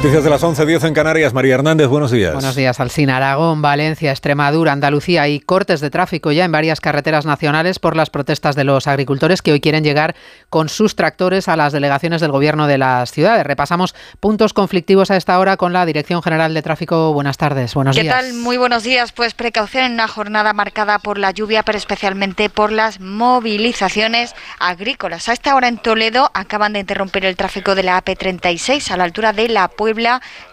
Noticias de las 11.10 en Canarias. María Hernández, buenos días. Buenos días, Alcina. Aragón, Valencia, Extremadura, Andalucía y cortes de tráfico ya en varias carreteras nacionales por las protestas de los agricultores que hoy quieren llegar con sus tractores a las delegaciones del gobierno de las ciudades. Repasamos puntos conflictivos a esta hora con la Dirección General de Tráfico. Buenas tardes, buenos días. ¿Qué tal? Muy buenos días. Pues precaución en una jornada marcada por la lluvia, pero especialmente por las movilizaciones agrícolas. A esta hora en Toledo acaban de interrumpir el tráfico de la AP36 a la altura de la Puebla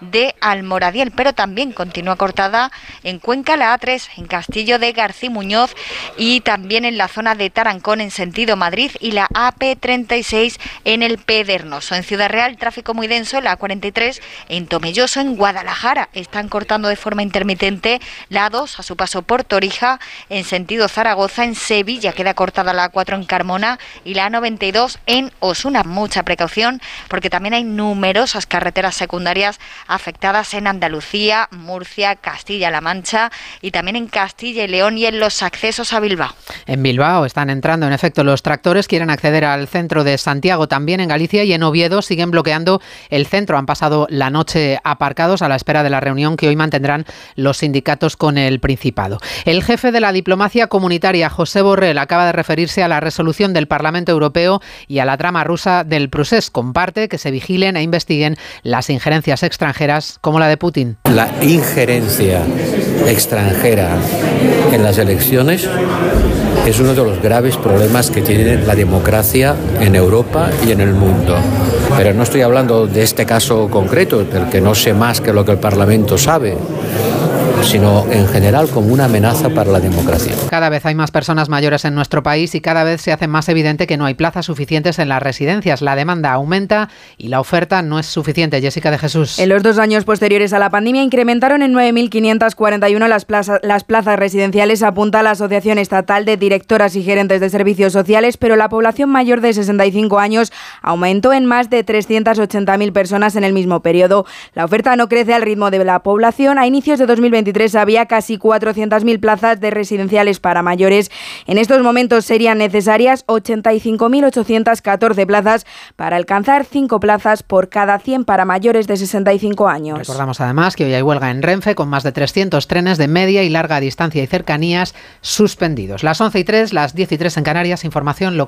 de Almoradiel, pero también continúa cortada en Cuenca la A3, en Castillo de García Muñoz y también en la zona de Tarancón en sentido Madrid y la AP36 en el Pedernoso. En Ciudad Real, tráfico muy denso, la A43 en Tomelloso, en Guadalajara. Están cortando de forma intermitente la A2 a su paso por Torija en sentido Zaragoza, en Sevilla queda cortada la A4 en Carmona y la A92 en Osuna. Mucha precaución porque también hay numerosas carreteras secundarias afectadas en Andalucía, Murcia, Castilla-La Mancha y también en Castilla y León y en los accesos a Bilbao. En Bilbao están entrando en efecto los tractores, quieren acceder al centro de Santiago, también en Galicia y en Oviedo siguen bloqueando el centro. Han pasado la noche aparcados a la espera de la reunión que hoy mantendrán los sindicatos con el Principado. El jefe de la diplomacia comunitaria, José Borrell, acaba de referirse a la resolución del Parlamento Europeo y a la trama rusa del procés. Comparte que se vigilen e investiguen las injerencias extranjeras como la de Putin. La injerencia extranjera en las elecciones es uno de los graves problemas que tiene la democracia en Europa y en el mundo. Pero no estoy hablando de este caso concreto, del que no sé más que lo que el Parlamento sabe sino en general como una amenaza para la democracia. Cada vez hay más personas mayores en nuestro país y cada vez se hace más evidente que no hay plazas suficientes en las residencias. La demanda aumenta y la oferta no es suficiente. Jessica de Jesús. En los dos años posteriores a la pandemia incrementaron en 9.541 las plazas, las plazas residenciales, apunta la Asociación Estatal de Directoras y Gerentes de Servicios Sociales, pero la población mayor de 65 años aumentó en más de 380.000 personas en el mismo periodo. La oferta no crece al ritmo de la población. A inicios de 2023 había casi 400.000 plazas de residenciales para mayores. En estos momentos serían necesarias 85.814 plazas para alcanzar 5 plazas por cada 100 para mayores de 65 años. Recordamos además que hoy hay huelga en Renfe con más de 300 trenes de media y larga distancia y cercanías suspendidos. Las 11 y 3, las 10 y 3 en Canarias, información local.